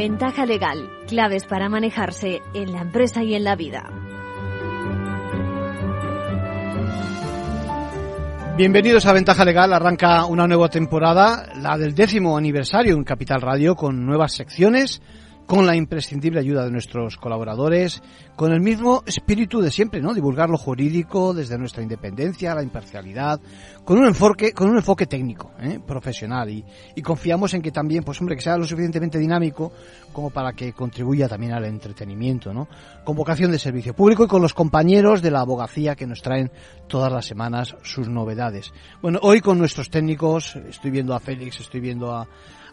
Ventaja legal, claves para manejarse en la empresa y en la vida. Bienvenidos a Ventaja Legal. Arranca una nueva temporada, la del décimo aniversario en Capital Radio, con nuevas secciones, con la imprescindible ayuda de nuestros colaboradores, con el mismo espíritu de siempre, ¿no? Divulgar lo jurídico desde nuestra independencia, la imparcialidad, con un enfoque, con un enfoque técnico, ¿eh? profesional y, y, confiamos en que también, pues hombre, que sea lo suficientemente dinámico como para que contribuya también al entretenimiento, ¿no? Con vocación de servicio público y con los compañeros de la abogacía que nos traen todas las semanas sus novedades. Bueno, hoy con nuestros técnicos, estoy viendo a Félix, estoy viendo a,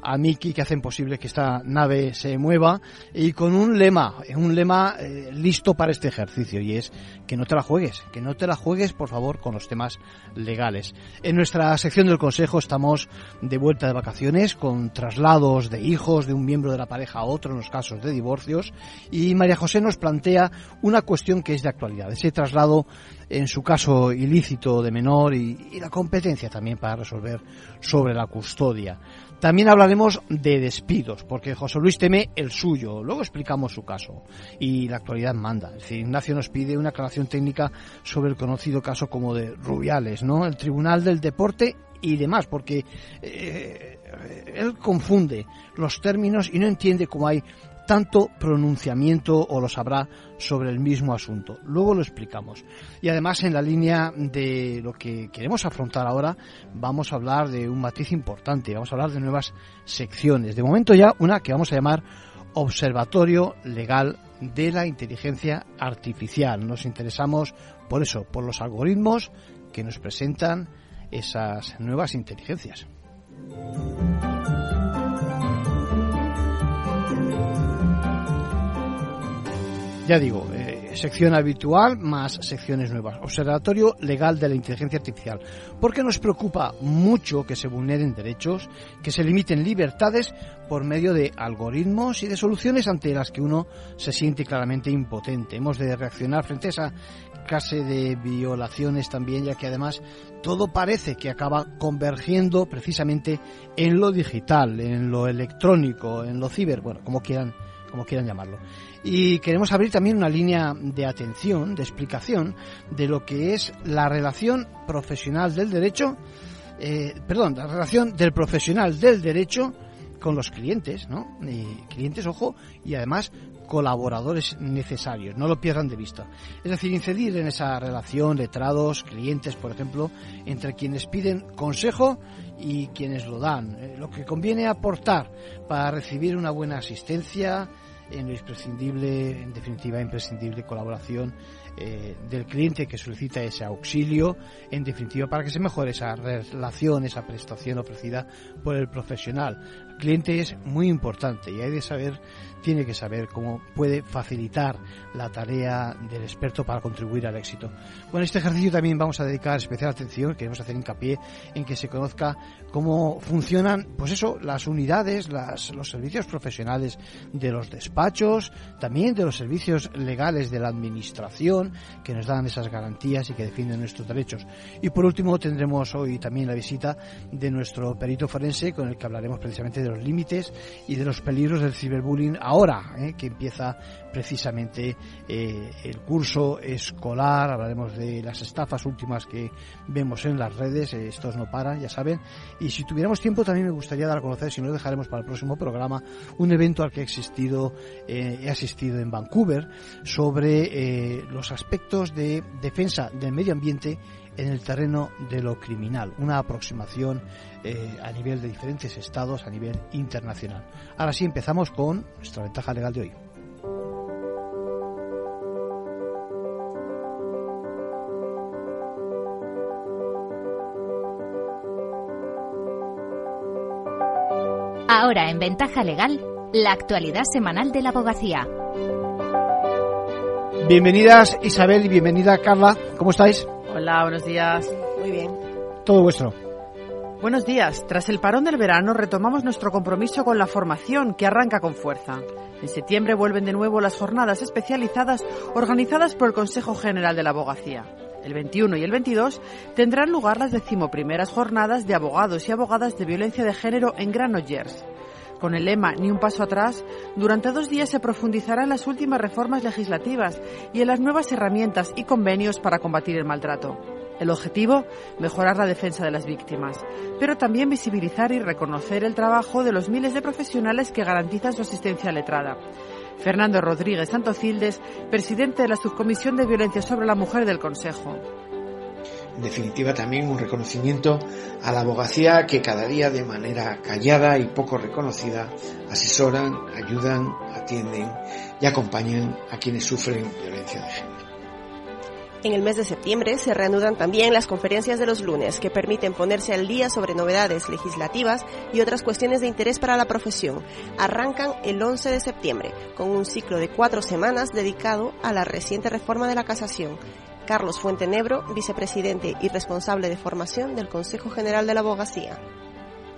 a Miki que hacen posible que esta nave se mueva y con un lema, un lema eh, listo para este ejercicio y es que no te la juegues, que no te la juegues por favor con los temas legales. En nuestra sección del consejo estamos de vuelta de vacaciones con traslados de hijos de un miembro de la pareja a otro en los casos de divorcios y María José nos plantea una cuestión que es de actualidad, ese traslado en su caso ilícito de menor y la competencia también para resolver sobre la custodia. También hablaremos de despidos, porque José Luis teme el suyo. Luego explicamos su caso. Y la actualidad manda. Es decir, Ignacio nos pide una aclaración técnica sobre el conocido caso como de Rubiales, ¿no? El Tribunal del Deporte y demás, porque eh, él confunde los términos y no entiende cómo hay tanto pronunciamiento o lo sabrá sobre el mismo asunto. Luego lo explicamos. Y además en la línea de lo que queremos afrontar ahora vamos a hablar de un matiz importante, vamos a hablar de nuevas secciones. De momento ya una que vamos a llamar Observatorio Legal de la Inteligencia Artificial. Nos interesamos por eso, por los algoritmos que nos presentan esas nuevas inteligencias. Ya digo, eh, sección habitual más secciones nuevas. Observatorio Legal de la Inteligencia Artificial. Porque nos preocupa mucho que se vulneren derechos, que se limiten libertades por medio de algoritmos y de soluciones ante las que uno se siente claramente impotente. Hemos de reaccionar frente a esa clase de violaciones también, ya que además todo parece que acaba convergiendo precisamente en lo digital, en lo electrónico, en lo ciber, bueno, como quieran como quieran llamarlo. Y queremos abrir también una línea de atención, de explicación de lo que es la relación profesional del derecho, eh, perdón, la relación del profesional del derecho con los clientes, ¿no? Y clientes, ojo, y además colaboradores necesarios, no lo pierdan de vista. Es decir, incidir en esa relación, letrados, clientes, por ejemplo, entre quienes piden consejo y quienes lo dan. Eh, lo que conviene aportar para recibir una buena asistencia, en lo imprescindible, en definitiva, imprescindible colaboración eh, del cliente que solicita ese auxilio, en definitiva, para que se mejore esa relación, esa prestación ofrecida por el profesional. El cliente es muy importante y hay de saber, tiene que saber cómo puede facilitar la tarea del experto para contribuir al éxito. Bueno, este ejercicio también vamos a dedicar especial atención, queremos hacer hincapié en que se conozca cómo funcionan, pues eso, las unidades, los servicios profesionales de los despachos, también de los servicios legales de la administración, que nos dan esas garantías y que defienden nuestros derechos. Y por último tendremos hoy también la visita de nuestro perito forense con el que hablaremos precisamente de los límites y de los peligros del ciberbullying ahora, ¿eh? que empieza precisamente eh, el curso escolar, hablaremos de las estafas últimas que vemos en las redes, eh, estos no paran, ya saben, y si tuviéramos tiempo también me gustaría dar a conocer, si no dejaremos para el próximo programa, un evento al que he existido, eh, he asistido en Vancouver sobre los aspectos de defensa del medio ambiente en el terreno de lo criminal, una aproximación a nivel de diferentes estados, a nivel internacional. Ahora sí empezamos con nuestra ventaja legal de hoy. Ahora en Ventaja Legal, la actualidad semanal de la abogacía. Bienvenidas Isabel y bienvenida Carla, ¿cómo estáis? Hola, buenos días. Muy bien. Todo vuestro. Buenos días. Tras el parón del verano retomamos nuestro compromiso con la formación que arranca con fuerza. En septiembre vuelven de nuevo las jornadas especializadas organizadas por el Consejo General de la Abogacía. El 21 y el 22 tendrán lugar las decimoprimeras jornadas de abogados y abogadas de violencia de género en Granollers. Con el lema Ni un paso atrás, durante dos días se profundizará en las últimas reformas legislativas y en las nuevas herramientas y convenios para combatir el maltrato. El objetivo, mejorar la defensa de las víctimas, pero también visibilizar y reconocer el trabajo de los miles de profesionales que garantizan su asistencia letrada. Fernando Rodríguez Santocildes, presidente de la Subcomisión de Violencia sobre la Mujer del Consejo. En definitiva, también un reconocimiento a la abogacía que cada día de manera callada y poco reconocida asesoran, ayudan, atienden y acompañan a quienes sufren violencia de género. En el mes de septiembre se reanudan también las conferencias de los lunes que permiten ponerse al día sobre novedades legislativas y otras cuestiones de interés para la profesión. Arrancan el 11 de septiembre con un ciclo de cuatro semanas dedicado a la reciente reforma de la casación. Carlos Fuentenebro, vicepresidente y responsable de formación del Consejo General de la Abogacía.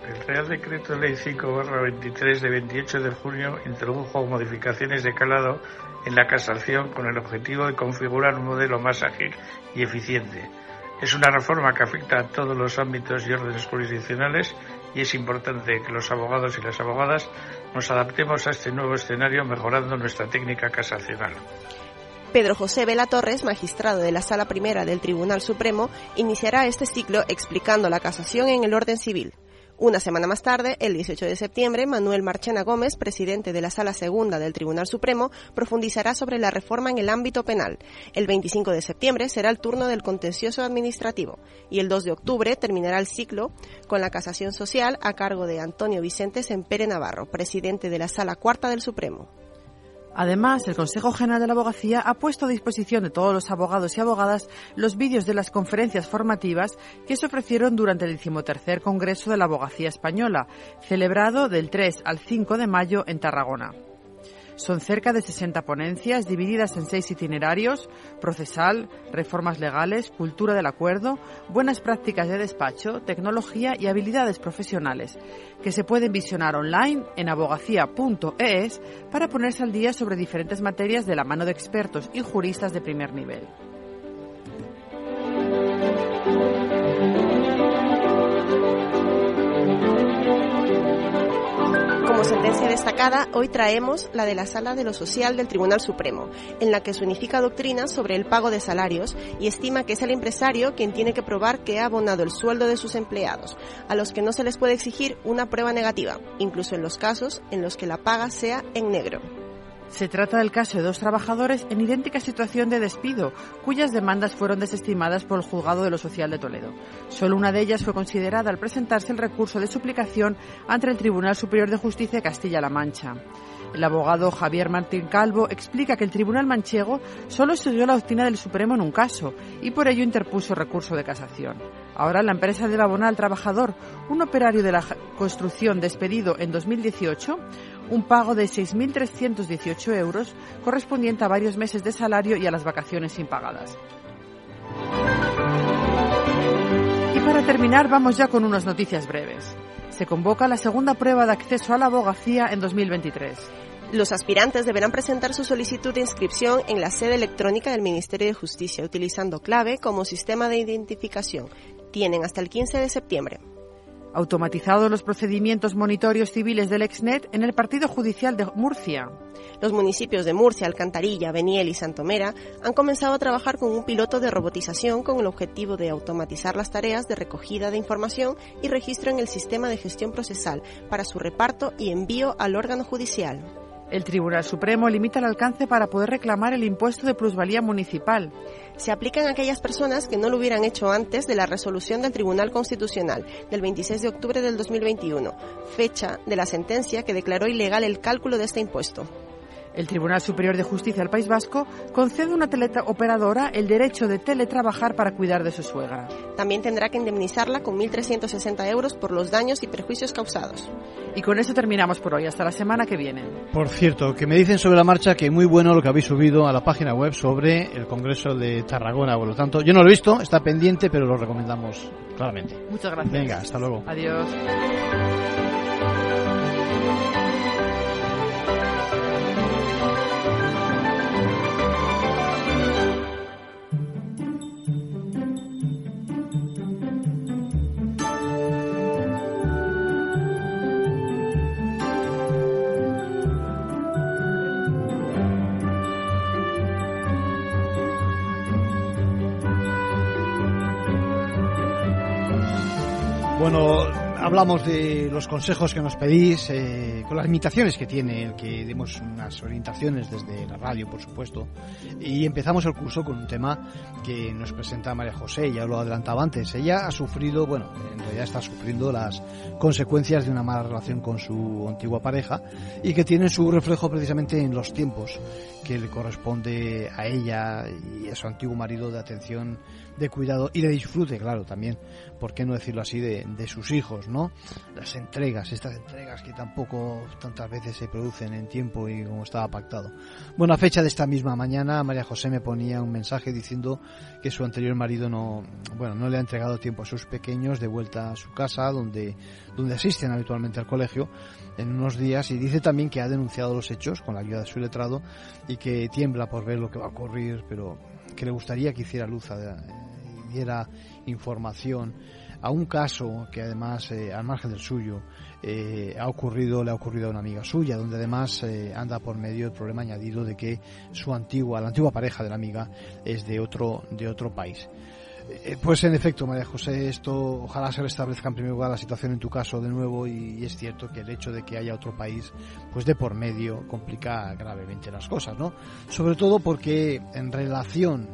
El Real Decreto Ley 5-23 de 28 de junio introdujo modificaciones de calado en la casación con el objetivo de configurar un modelo más ágil y eficiente. Es una reforma que afecta a todos los ámbitos y órdenes jurisdiccionales y es importante que los abogados y las abogadas nos adaptemos a este nuevo escenario mejorando nuestra técnica casacional. Pedro José Vela Torres, magistrado de la Sala Primera del Tribunal Supremo, iniciará este ciclo explicando la casación en el orden civil. Una semana más tarde, el 18 de septiembre, Manuel Marchena Gómez, presidente de la Sala Segunda del Tribunal Supremo, profundizará sobre la reforma en el ámbito penal. El 25 de septiembre será el turno del contencioso administrativo y el 2 de octubre terminará el ciclo con la casación social a cargo de Antonio Vicente Sempere Navarro, presidente de la Sala Cuarta del Supremo. Además, el Consejo General de la Abogacía ha puesto a disposición de todos los abogados y abogadas los vídeos de las conferencias formativas que se ofrecieron durante el decimotercer Congreso de la Abogacía Española, celebrado del 3 al 5 de mayo en Tarragona. Son cerca de 60 ponencias divididas en seis itinerarios, procesal, reformas legales, cultura del acuerdo, buenas prácticas de despacho, tecnología y habilidades profesionales, que se pueden visionar online en abogacía.es para ponerse al día sobre diferentes materias de la mano de expertos y juristas de primer nivel. Sentencia destacada, hoy traemos la de la Sala de lo Social del Tribunal Supremo, en la que se unifica doctrina sobre el pago de salarios y estima que es el empresario quien tiene que probar que ha abonado el sueldo de sus empleados, a los que no se les puede exigir una prueba negativa, incluso en los casos en los que la paga sea en negro. Se trata del caso de dos trabajadores en idéntica situación de despido, cuyas demandas fueron desestimadas por el Juzgado de lo Social de Toledo. Solo una de ellas fue considerada al presentarse el recurso de suplicación ante el Tribunal Superior de Justicia de Castilla-La Mancha. El abogado Javier Martín Calvo explica que el Tribunal Manchego solo siguió la doctrina del Supremo en un caso y por ello interpuso recurso de casación. Ahora la empresa debe abonar al trabajador, un operario de la construcción despedido en 2018, un pago de 6.318 euros correspondiente a varios meses de salario y a las vacaciones impagadas. Y para terminar vamos ya con unas noticias breves se convoca la segunda prueba de acceso a la abogacía en 2023. Los aspirantes deberán presentar su solicitud de inscripción en la sede electrónica del Ministerio de Justicia utilizando clave como sistema de identificación. Tienen hasta el 15 de septiembre automatizados los procedimientos monitorios civiles del Exnet en el Partido Judicial de Murcia. Los municipios de Murcia, Alcantarilla, Beniel y Santomera han comenzado a trabajar con un piloto de robotización con el objetivo de automatizar las tareas de recogida de información y registro en el sistema de gestión procesal para su reparto y envío al órgano judicial. El Tribunal Supremo limita el alcance para poder reclamar el impuesto de plusvalía municipal. Se aplican a aquellas personas que no lo hubieran hecho antes de la resolución del Tribunal Constitucional del 26 de octubre del 2021, fecha de la sentencia que declaró ilegal el cálculo de este impuesto. El Tribunal Superior de Justicia del País Vasco concede a una teleoperadora el derecho de teletrabajar para cuidar de su suegra. También tendrá que indemnizarla con 1.360 euros por los daños y perjuicios causados. Y con eso terminamos por hoy. Hasta la semana que viene. Por cierto, que me dicen sobre la marcha que muy bueno lo que habéis subido a la página web sobre el Congreso de Tarragona. Por lo tanto, yo no lo he visto, está pendiente, pero lo recomendamos claramente. Muchas gracias. Venga, hasta luego. Adiós. Bueno, hablamos de los consejos que nos pedís, eh, con las limitaciones que tiene el que demos unas orientaciones desde la radio, por supuesto. Y empezamos el curso con un tema que nos presenta María José, ya lo adelantaba antes. Ella ha sufrido, bueno, en realidad está sufriendo las consecuencias de una mala relación con su antigua pareja y que tiene su reflejo precisamente en los tiempos que le corresponde a ella y a su antiguo marido de atención, de cuidado y de disfrute, claro, también, ¿por qué no decirlo así, de, de sus hijos, ¿no? Las entregas, estas entregas que tampoco tantas veces se producen en tiempo y como estaba pactado. Bueno, a fecha de esta misma mañana, María José me ponía un mensaje diciendo que su anterior marido no, bueno, no le ha entregado tiempo a sus pequeños de vuelta a su casa, donde, donde asisten habitualmente al colegio, en unos días y dice también que ha denunciado los hechos con la ayuda de su letrado y que tiembla por ver lo que va a ocurrir, pero que le gustaría que hiciera luz y diera información a un caso que además, eh, al margen del suyo, eh, ha ocurrido, le ha ocurrido a una amiga suya, donde además eh, anda por medio el problema añadido de que su antigua, la antigua pareja de la amiga es de otro, de otro país. Eh, pues en efecto, María José, esto ojalá se restablezca en primer lugar la situación en tu caso de nuevo y, y, es cierto que el hecho de que haya otro país, pues de por medio complica gravemente las cosas, ¿no? Sobre todo porque en relación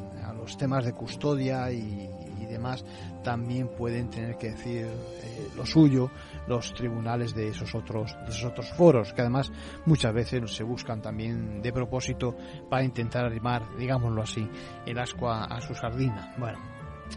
los temas de custodia y, demás, también pueden tener que decir eh, lo suyo los tribunales de esos otros de esos otros foros que además muchas veces se buscan también de propósito para intentar arrimar digámoslo así el ascua a su sardina. Bueno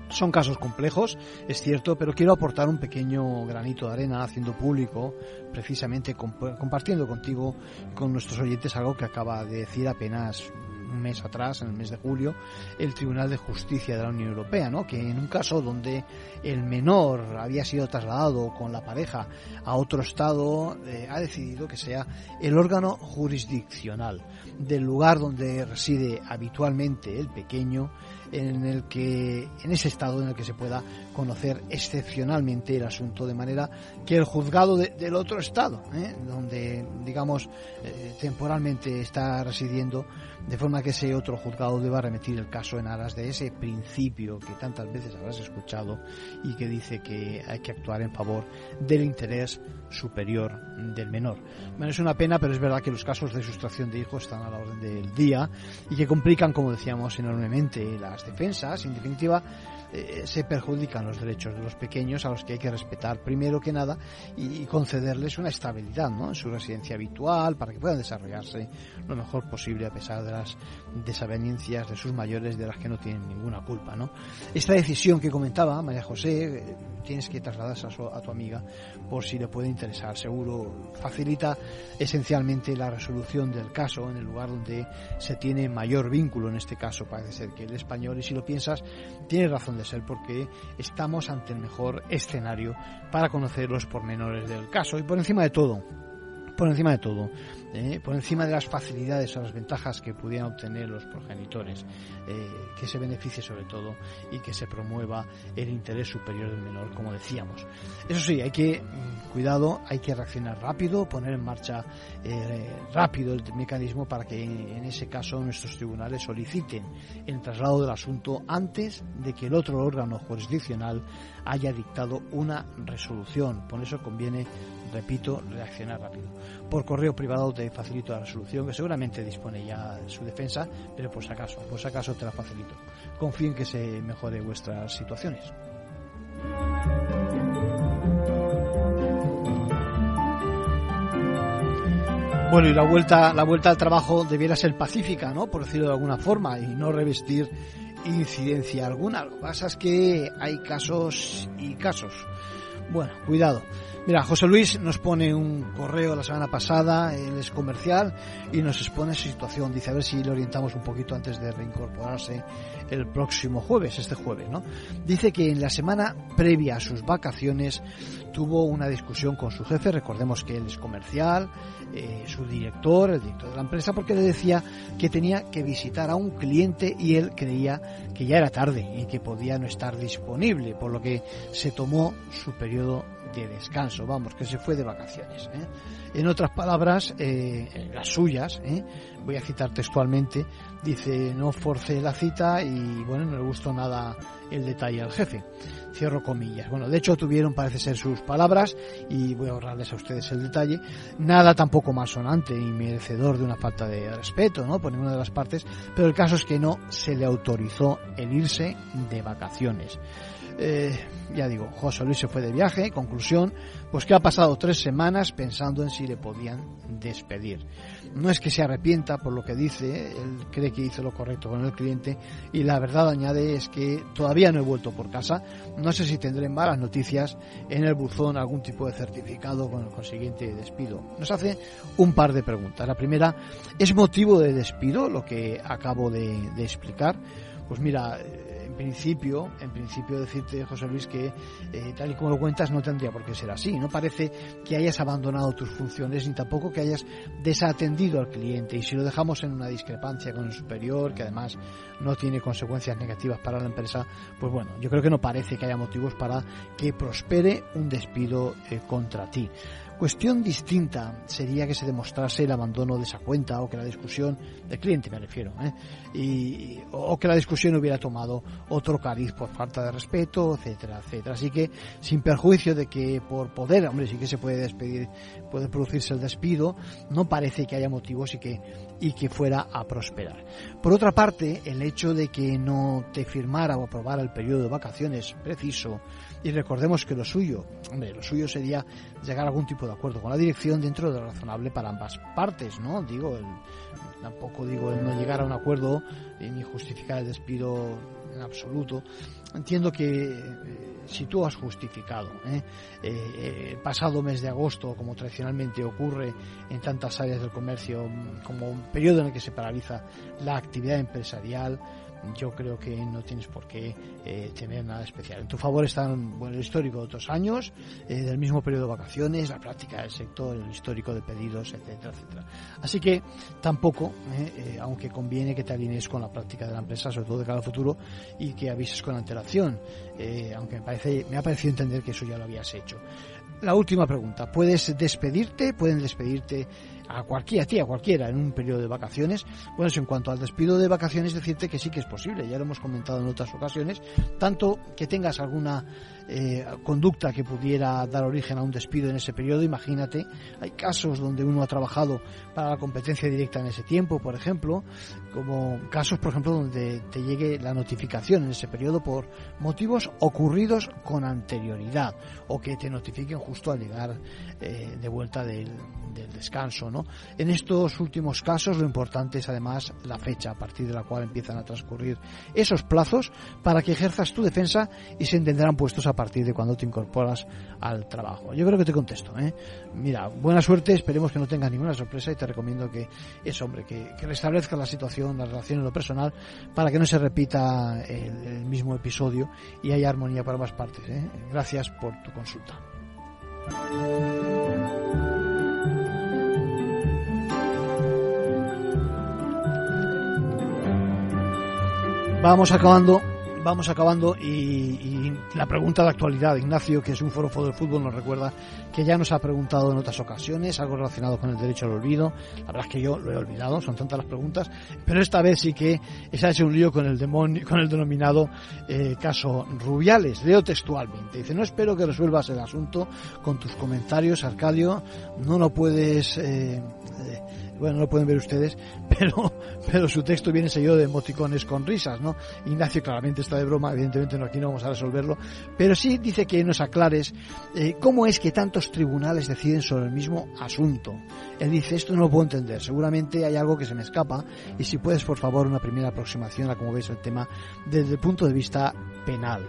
son casos complejos, es cierto, pero quiero aportar un pequeño granito de arena haciendo público, precisamente comp compartiendo contigo, con nuestros oyentes, algo que acaba de decir apenas un mes atrás, en el mes de julio, el Tribunal de Justicia de la Unión Europea, ¿no? que en un caso donde el menor había sido trasladado con la pareja a otro estado, eh, ha decidido que sea el órgano jurisdiccional del lugar donde reside habitualmente el pequeño, en el que en ese estado en el que se pueda conocer excepcionalmente el asunto de manera que el juzgado de, del otro estado ¿eh? donde digamos eh, temporalmente está residiendo de forma que ese otro juzgado deba remitir el caso en aras de ese principio que tantas veces habrás escuchado y que dice que hay que actuar en favor del interés superior del menor. Bueno, es una pena, pero es verdad que los casos de sustracción de hijos están a la orden del día y que complican, como decíamos, enormemente las defensas. En definitiva, eh, se perjudican los derechos de los pequeños a los que hay que respetar primero que nada y, y concederles una estabilidad ¿no? en su residencia habitual para que puedan desarrollarse lo mejor posible a pesar de las desavenencias de sus mayores de las que no tienen ninguna culpa. ¿no? Esta decisión que comentaba María José, eh, tienes que trasladarse a, su, a tu amiga por si le puede interesar. Seguro facilita esencialmente la resolución del caso en el lugar donde se tiene mayor vínculo. En este caso parece ser que el español, y si lo piensas, tiene razón de ser porque estamos ante el mejor escenario para conocer los pormenores del caso. Y por encima de todo, por encima de todo, eh, por encima de las facilidades o las ventajas que pudieran obtener los progenitores, eh, que se beneficie sobre todo y que se promueva el interés superior del menor, como decíamos. Eso sí, hay que, mm, cuidado, hay que reaccionar rápido, poner en marcha eh, rápido el mecanismo para que en ese caso nuestros tribunales soliciten el traslado del asunto antes de que el otro órgano jurisdiccional haya dictado una resolución. Por eso conviene, repito, reaccionar rápido. Por correo privado te facilito la resolución, que seguramente dispone ya de su defensa, pero por si acaso, por si acaso te la facilito. Confío en que se mejore vuestras situaciones. Bueno, y la vuelta, la vuelta al trabajo debiera ser pacífica, ¿no? Por decirlo de alguna forma, y no revestir incidencia alguna. Lo que pasa es que hay casos y casos. Bueno, cuidado. Mira, José Luis nos pone un correo la semana pasada, él es comercial y nos expone su situación. Dice a ver si le orientamos un poquito antes de reincorporarse el próximo jueves, este jueves, ¿no? Dice que en la semana previa a sus vacaciones tuvo una discusión con su jefe, recordemos que él es comercial, eh, su director, el director de la empresa, porque le decía que tenía que visitar a un cliente y él creía que ya era tarde y que podía no estar disponible, por lo que se tomó su periodo de descanso, vamos, que se fue de vacaciones. ¿eh? En otras palabras, eh, las suyas, ¿eh? voy a citar textualmente, dice, no forcé la cita y bueno, no le gustó nada el detalle al jefe. Cierro comillas. Bueno, de hecho tuvieron, parece ser sus palabras, y voy a ahorrarles a ustedes el detalle, nada tampoco malsonante y merecedor de una falta de respeto, ¿no? Por ninguna de las partes, pero el caso es que no se le autorizó el irse de vacaciones. Eh, ya digo, José Luis se fue de viaje, conclusión, pues que ha pasado tres semanas pensando en si le podían despedir. No es que se arrepienta por lo que dice, él cree que hizo lo correcto con el cliente y la verdad añade es que todavía no he vuelto por casa, no sé si tendré malas noticias en el buzón algún tipo de certificado con el consiguiente despido. Nos hace un par de preguntas. La primera, ¿es motivo de despido lo que acabo de, de explicar? Pues mira, principio, en principio decirte, José Luis, que eh, tal y como lo cuentas no tendría por qué ser así. No parece que hayas abandonado tus funciones ni tampoco que hayas desatendido al cliente. Y si lo dejamos en una discrepancia con el superior, que además no tiene consecuencias negativas para la empresa, pues bueno, yo creo que no parece que haya motivos para que prospere un despido eh, contra ti. Cuestión distinta sería que se demostrase el abandono de esa cuenta o que la discusión del cliente, me refiero, ¿eh? y, o que la discusión hubiera tomado otro cariz por falta de respeto, etcétera, etcétera. Así que, sin perjuicio de que por poder, hombre, sí que se puede despedir, puede producirse el despido, no parece que haya motivos y que, y que fuera a prosperar. Por otra parte, el hecho de que no te firmara o aprobara el periodo de vacaciones preciso, y recordemos que lo suyo, hombre, lo suyo sería llegar a algún tipo de acuerdo con la dirección dentro de lo razonable para ambas partes, ¿no? Digo, tampoco digo el no llegar a un acuerdo ni justificar el despido en absoluto. Entiendo que eh, si tú has justificado ¿eh? Eh, el pasado mes de agosto, como tradicionalmente ocurre en tantas áreas del comercio, como un periodo en el que se paraliza la actividad empresarial, yo creo que no tienes por qué eh, tener nada especial. En tu favor están bueno, el histórico de otros años, eh, del mismo periodo de vacaciones, la práctica del sector, el histórico de pedidos, etcétera, etcétera. Así que tampoco, eh, aunque conviene que te alinees con la práctica de la empresa, sobre todo de cara al futuro, y que avises con antelación, aunque me, parece, me ha parecido entender que eso ya lo habías hecho. La última pregunta, ¿puedes despedirte? ¿Pueden despedirte a cualquiera, a ti, a cualquiera, en un periodo de vacaciones. Bueno, en cuanto al despido de vacaciones, decirte que sí que es posible, ya lo hemos comentado en otras ocasiones, tanto que tengas alguna eh, conducta que pudiera dar origen a un despido en ese periodo. Imagínate, hay casos donde uno ha trabajado para la competencia directa en ese tiempo, por ejemplo, como casos, por ejemplo, donde te llegue la notificación en ese periodo por motivos ocurridos con anterioridad o que te notifiquen justo al llegar eh, de vuelta del, descanso. ¿no? En estos últimos casos lo importante es además la fecha a partir de la cual empiezan a transcurrir esos plazos para que ejerzas tu defensa y se entenderán puestos a partir de cuando te incorporas al trabajo. Yo creo que te contesto. ¿eh? Mira, buena suerte, esperemos que no tengas ninguna sorpresa y te recomiendo que es hombre, que, que restablezca la situación, la relación en lo personal para que no se repita el, mismo episodio y haya armonía para ambas partes. ¿eh? Gracias por tu consulta. Vamos acabando vamos acabando y, la pregunta de actualidad, Ignacio, que es un foro del fútbol, nos recuerda que ya nos ha preguntado en otras ocasiones algo relacionado con el derecho al olvido. La verdad es que yo lo he olvidado, son tantas las preguntas, pero esta vez sí que se ha hecho un lío con el demonio, con el denominado eh, caso Rubiales. Leo textualmente. Dice, no espero que resuelvas el asunto con tus comentarios, Arcadio. No lo puedes... Eh, eh, bueno, no lo pueden ver ustedes, pero, pero su texto viene seguido de emoticones con risas, ¿no? Ignacio claramente está de broma, evidentemente no, aquí no vamos a resolverlo, pero sí dice que nos aclares eh, cómo es que tantos tribunales deciden sobre el mismo asunto. Él dice, esto no lo puedo entender, seguramente hay algo que se me escapa, y si puedes, por favor, una primera aproximación a cómo ves el tema desde el punto de vista penal.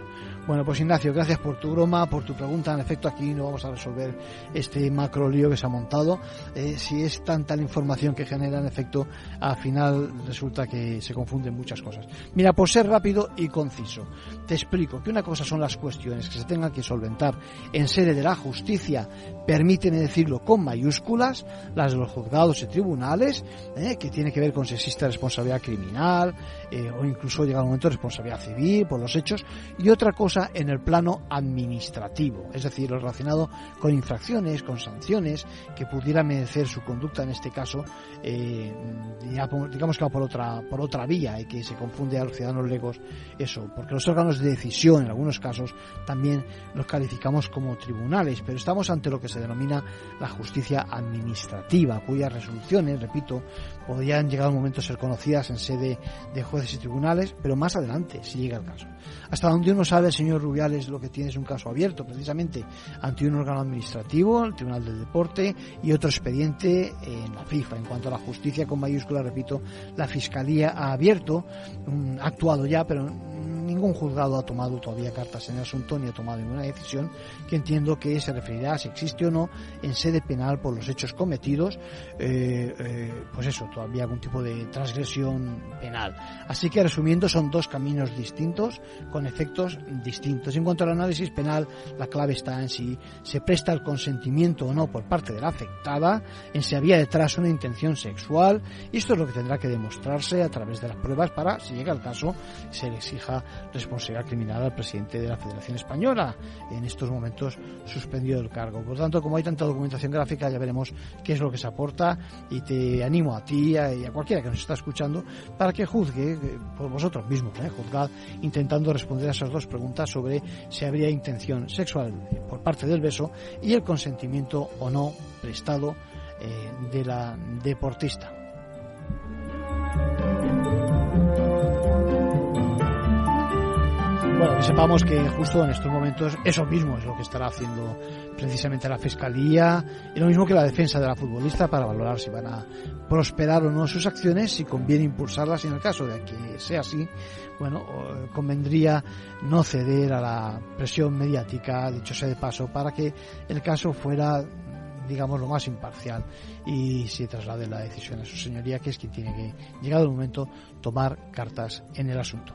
Bueno, pues Ignacio, gracias por tu broma, por tu pregunta. En efecto, aquí no vamos a resolver este macro lío que se ha montado. Eh, si es tanta la información que genera, en efecto, al final resulta que se confunden muchas cosas. Mira, por ser rápido y conciso, te explico que una cosa son las cuestiones que se tengan que solventar en sede de la justicia, permíteme decirlo con mayúsculas, las de los juzgados y tribunales, eh, que tiene que ver con si existe responsabilidad criminal eh, o incluso llega un momento responsabilidad civil por los hechos, y otra cosa en el plano administrativo, es decir, lo relacionado con infracciones, con sanciones que pudiera merecer su conducta en este caso, eh, digamos que va por otra, por otra vía y que se confunde a los ciudadanos legos eso, porque los órganos de decisión en algunos casos también los calificamos como tribunales, pero estamos ante lo que se denomina la justicia administrativa, cuyas resoluciones, repito, podrían llegar a un momento a ser conocidas en sede de y tribunales, pero más adelante, si llega el caso. Hasta donde uno sabe, señor Rubiales, lo que tiene es un caso abierto, precisamente ante un órgano administrativo, el Tribunal del Deporte, y otro expediente en la FIFA. En cuanto a la justicia con mayúscula, repito, la Fiscalía ha abierto, ha actuado ya, pero ningún juzgado ha tomado todavía cartas en el asunto ni ha tomado ninguna decisión que entiendo que se referirá a si existe o no en sede penal por los hechos cometidos, eh, eh, pues eso, todavía algún tipo de transgresión penal. Así que resumiendo, son dos caminos distintos con efectos distintos. En cuanto al análisis penal, la clave está en si se presta el consentimiento o no por parte de la afectada, en si había detrás una intención sexual, y esto es lo que tendrá que demostrarse a través de las pruebas para, si llega el caso, se le exija responsabilidad criminal al presidente de la Federación Española, en estos momentos suspendido del cargo. Por tanto, como hay tanta documentación gráfica, ya veremos qué es lo que se aporta y te animo a ti y a cualquiera que nos está escuchando para que juzgue eh, por vosotros mismos, ¿eh? juzgad intentando responder a esas dos preguntas sobre si habría intención sexual por parte del beso y el consentimiento o no prestado eh, de la deportista. Bueno, que sepamos que justo en estos momentos eso mismo es lo que estará haciendo precisamente la Fiscalía y lo mismo que la defensa de la futbolista para valorar si van a prosperar o no sus acciones, si conviene impulsarlas y en el caso de que sea así, bueno, convendría no ceder a la presión mediática, dicho sea de paso, para que el caso fuera digamos, lo más imparcial y se traslade la decisión a su señoría, que es quien tiene que, llegado el momento, tomar cartas en el asunto.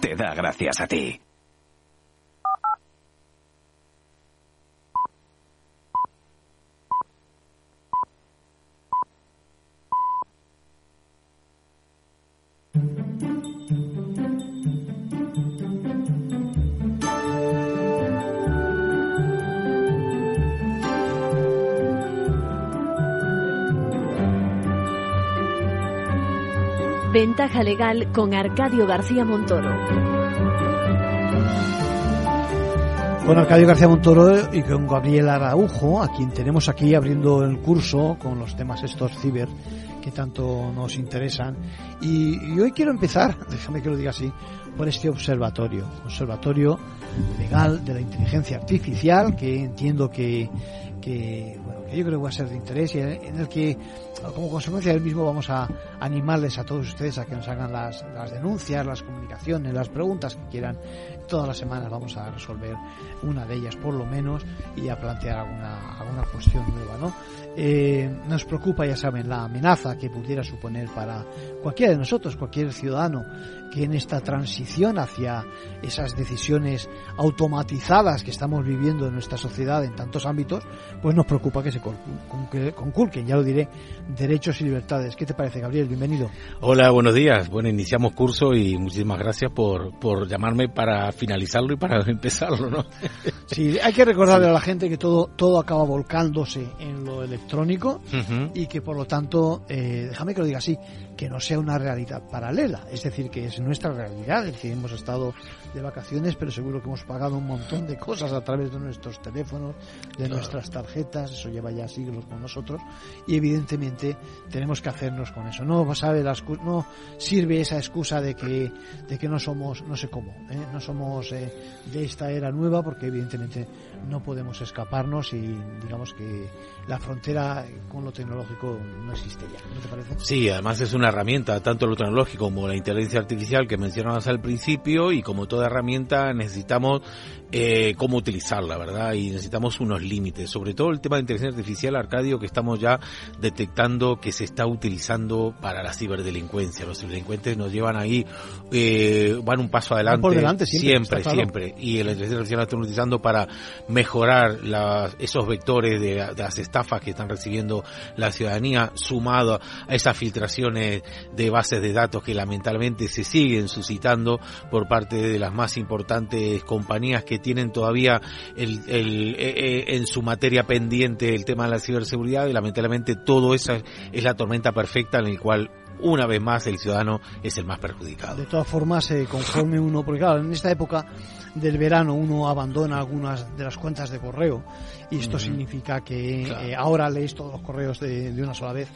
te da gracias a ti. Ventaja legal con Arcadio García Montoro. Con Arcadio García Montoro y con Gabriel Araujo, a quien tenemos aquí abriendo el curso con los temas estos ciber que tanto nos interesan. Y, y hoy quiero empezar, déjame que lo diga así, por este observatorio, observatorio legal de la inteligencia artificial, que entiendo que, que, bueno, que yo creo que va a ser de interés y en el que, como consecuencia del mismo, vamos a animarles a todos ustedes a que nos hagan las, las denuncias, las comunicaciones, las preguntas que quieran. Todas las semanas vamos a resolver una de ellas, por lo menos, y a plantear alguna, alguna cuestión nueva, ¿no? Eh, nos preocupa, ya saben, la amenaza que pudiera suponer para cualquiera de nosotros, cualquier ciudadano, que en esta transición hacia esas decisiones automatizadas que estamos viviendo en nuestra sociedad en tantos ámbitos, pues nos preocupa que se conculquen, ya lo diré, derechos y libertades. ¿Qué te parece, Gabriel? Bienvenido. Hola, buenos días. Bueno, iniciamos curso y muchísimas gracias por, por llamarme para finalizarlo y para empezarlo, ¿no? Sí, hay que recordarle a la gente que todo, todo acaba volcándose en lo electrónico y que por lo tanto, eh, déjame que lo diga así, que no sea una realidad paralela, es decir, que es nuestra realidad, es decir, hemos estado de vacaciones, pero seguro que hemos pagado un montón de cosas a través de nuestros teléfonos, de nuestras tarjetas, eso lleva ya siglos con nosotros, y evidentemente tenemos que hacernos con eso. No sabe no sirve esa excusa de que, de que no somos, no sé cómo, ¿eh? no somos eh, de esta era nueva, porque evidentemente no podemos escaparnos y digamos que la frontera con lo tecnológico no existe ya, ¿no te parece? Sí, además es una herramienta, tanto lo tecnológico como la inteligencia artificial que mencionabas al principio y como toda herramienta necesitamos eh, cómo utilizarla, ¿verdad? Y necesitamos unos límites, sobre todo el tema de inteligencia artificial, Arcadio, que estamos ya detectando que se está utilizando para la ciberdelincuencia. Los ciberdelincuentes nos llevan ahí, eh, van un paso adelante. Por delante, siempre. Siempre, Y la inteligencia artificial la están utilizando para mejorar esos vectores de, de las estafas que están recibiendo la ciudadanía, sumado a esas filtraciones de bases de datos que lamentablemente se siguen suscitando por parte de las más importantes compañías que tienen todavía el, el, eh, eh, en su materia pendiente el tema de la ciberseguridad y lamentablemente todo eso es la tormenta perfecta en el cual una vez más el ciudadano es el más perjudicado. De todas formas, eh, conforme uno, porque claro, en esta época del verano uno abandona algunas de las cuentas de correo y esto significa que eh, ahora lees todos los correos de, de una sola vez.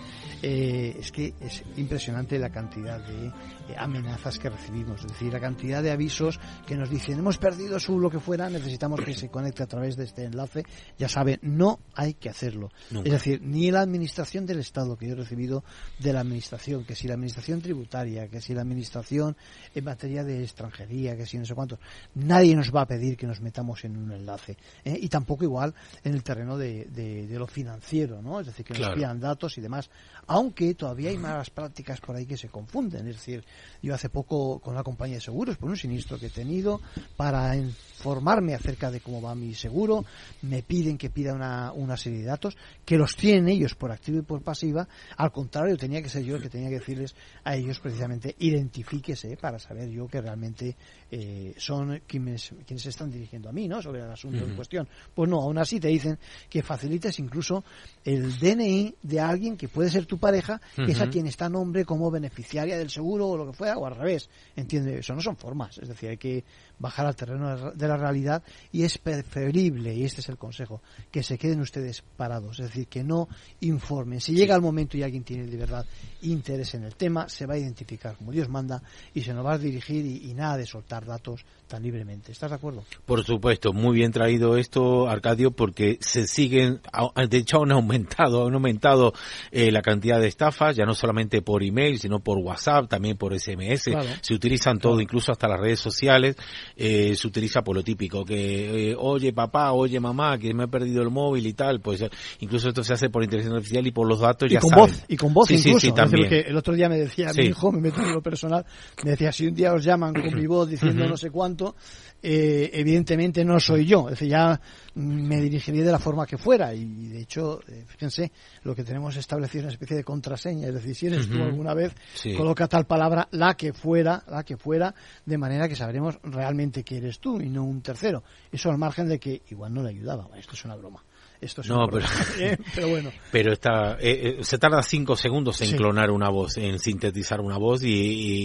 Eh, es que es impresionante la cantidad de eh, amenazas que recibimos, es decir, la cantidad de avisos que nos dicen hemos perdido su lo que fuera, necesitamos que se conecte a través de este enlace. Ya saben, no hay que hacerlo. Es decir, ni la administración del Estado que yo he recibido de la administración, que si la administración tributaria, que si la administración en materia de extranjería, que si no sé cuántos, nadie nos va a pedir que nos metamos en un enlace. ¿eh? Y tampoco igual en el terreno de, de, lo financiero, ¿no? Es decir, que nos pidan datos y demás. Aunque todavía hay malas prácticas por ahí que se confunden. Es decir, yo hace poco con la compañía de seguros, por un sinistro que he tenido, para informarme acerca de cómo va mi seguro, me piden que pida una, una serie de datos, que los tienen ellos por activa y por pasiva. Al contrario, tenía que ser yo el que tenía que decirles a ellos precisamente, identifíquese para saber yo que realmente eh, son quienes, quienes se están dirigiendo a mí, ¿no? Sobre el asunto en cuestión. Pues no, aún así te dicen que facilites incluso el DNI de alguien que puede ser tu pareja, que es a quien está nombre como beneficiaria del seguro o lo que fuera, o al revés. ¿Entiende? Eso no son formas. Es decir, hay que bajar al terreno de la realidad y es preferible, y este es el consejo, que se queden ustedes parados, es decir, que no informen. Si llega el momento y alguien tiene de verdad interés en el tema, se va a identificar como Dios manda y se nos va a dirigir y, nada de soltar datos tan libremente. ¿Estás de acuerdo? Por supuesto, muy bien traído esto, Arcadio, porque se siguen, de hecho han aumentado, han aumentado eh, la cantidad de estafas, ya no solamente por email, sino por WhatsApp, también por SMS, se utilizan todo, incluso hasta las redes sociales, eh, se utiliza por lo típico, que eh, oye papá, oye mamá, que me he perdido el móvil y tal, pues incluso esto se hace por inteligencia artificial y por los datos y ya con saben. Voz, y con voz incluso. el otro día me decía, mi hijo, me meto en lo personal, me decía, si un día os llaman con mi voz diciendo no sé cuánto, eh, evidentemente no soy yo. Es decir, ya me dirigiría de la forma que fuera. Y de hecho, eh, fíjense, lo que tenemos establecido es una especie de contraseña. Es decir, si eres tú alguna vez, coloca tal palabra, la que fuera, la que fuera, de manera que sabremos realmente que eres tú y no un tercero. Eso al margen de que igual no le ayudaba. Esto es una broma. Esto es No, pero- ¿eh? pero bueno. Pero está, eh, eh, se tarda cinco segundos en Sí. clonar una voz, en sintetizar una voz y,